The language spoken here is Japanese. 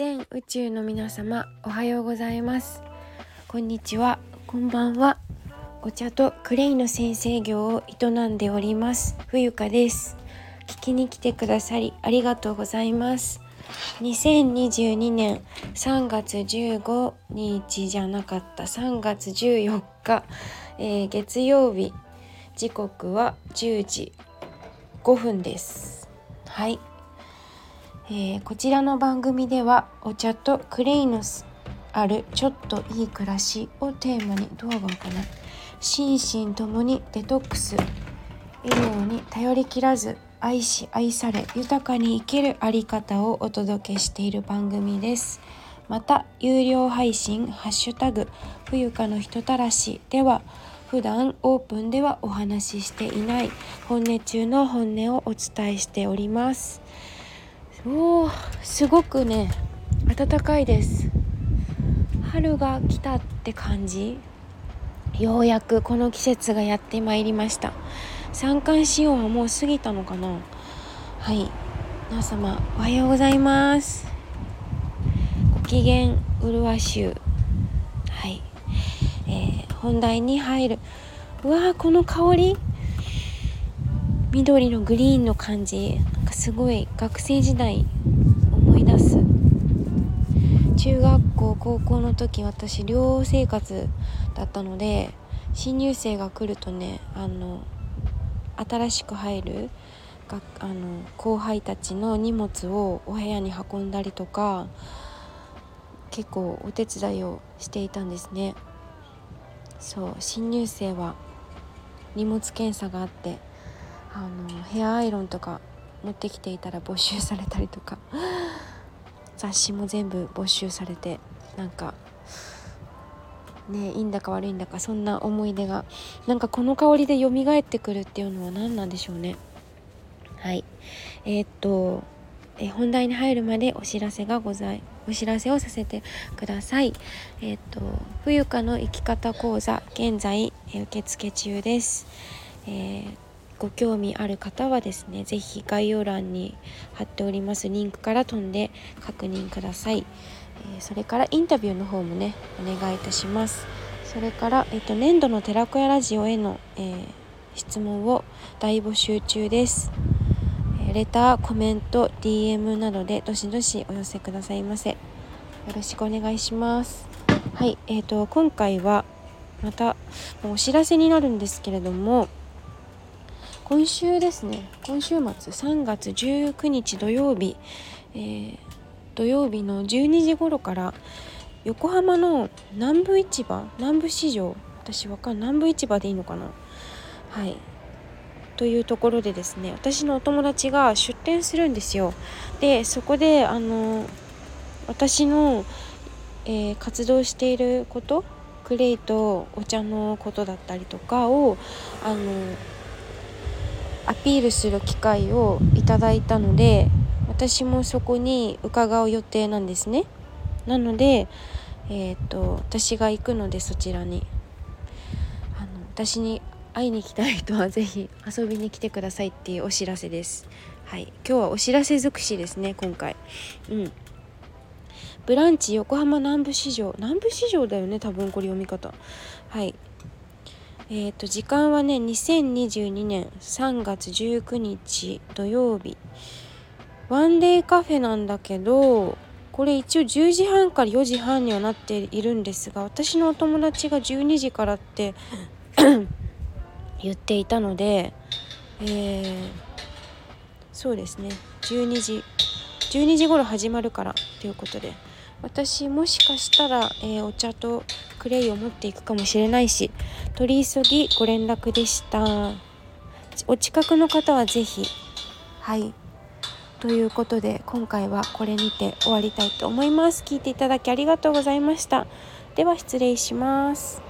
全宇宙の皆様おはようございます。こんにちは。こんばんは。お茶とクレイの先生業を営んでおります。冬香です。聞きに来てくださりありがとうございます。2022年3月15日じゃなかった。3月14日、えー、月曜日。時刻は10時5分です。はい。えー、こちらの番組ではお茶とクレイのあるちょっといい暮らしをテーマにどうがかな心身ともにデトックス医療に頼りきらず愛し愛され豊かに生きるあり方をお届けしている番組です。また有料配信「ハッシュタグ冬香の人たらし」では普段オープンではお話ししていない本音中の本音をお伝えしております。おーすごくね暖かいです。春が来たって感じ。ようやくこの季節がやってまいりました。三寒四温はもう過ぎたのかな。はい。皆様おはようございます。ご機嫌うるわしゅう。はい、えー、本題に入る。うわーこの香り。緑のグリーンの感じなんかすごい学生時代思い出す。中学校高校の時私寮生活だったので新入生が来るとねあの新しく入るがあの後輩たちの荷物をお部屋に運んだりとか結構お手伝いをしていたんですね。そう新入生は荷物検査があってあのヘアアイロンとか持ってきていたら没収されたりとか。雑誌も全部没収されてなんかねいいんだか悪いんだかそんな思い出が。なんかこの香りで蘇ってくるっていうのは何なんでしょうね。はい。えー、っとえ本題に入るまでお知らせがございお知らせをさせてください。えー、っと冬香の生き方講座現在受付中です、えーご興味ある方はですね是非概要欄に貼っておりますリンクから飛んで確認ください、えー、それからインタビューの方もねお願いいたします。それから、えーと、年度の寺子屋ラジオへの、えー、質問を大募集中です、えー、レターコメント DM などでどしどしお寄せくださいませ。よろしくお願いします。はいえーと今回はまたお知らせになるんですけれども今週ですね。今週末3月19日土曜日、えー、土曜日の12時頃から横浜の南部市場南部市場私わかん南部市場でいいのかな。はい。というところでですね私のお友達が出店するんですよ。でそこであの私の、えー、活動していることクレイとお茶のことだったりとかをあのアピールする機会をいただいたので私もそこに伺う予定なんですね。なのでえっ、ー、と私が行くのでそちらに。あの私に会いに来たい人は是非遊びに来てくださいっていうお知らせです。はい。今日はお知らせ尽くしですね今回。うん。ブランチ横浜南部市場。南部市場だよね多分これ読み方。はい。えっ、ー、と時間はね2022年3月19日土曜日ワンデーカフェなんだけどこれ一応10時半から4時半にはなっているんですが私のお友達が12時からって言っていたので、えー、そうですね。12時12時頃始まるからということで。私もしかしたら、えー、お茶とクレイを持っていくかもしれないし取り急ぎご連絡でした。お近くの方は是非はい。ということで今回はこれにて終わりたいと思います。聞いていただきありがとうございました。では失礼します。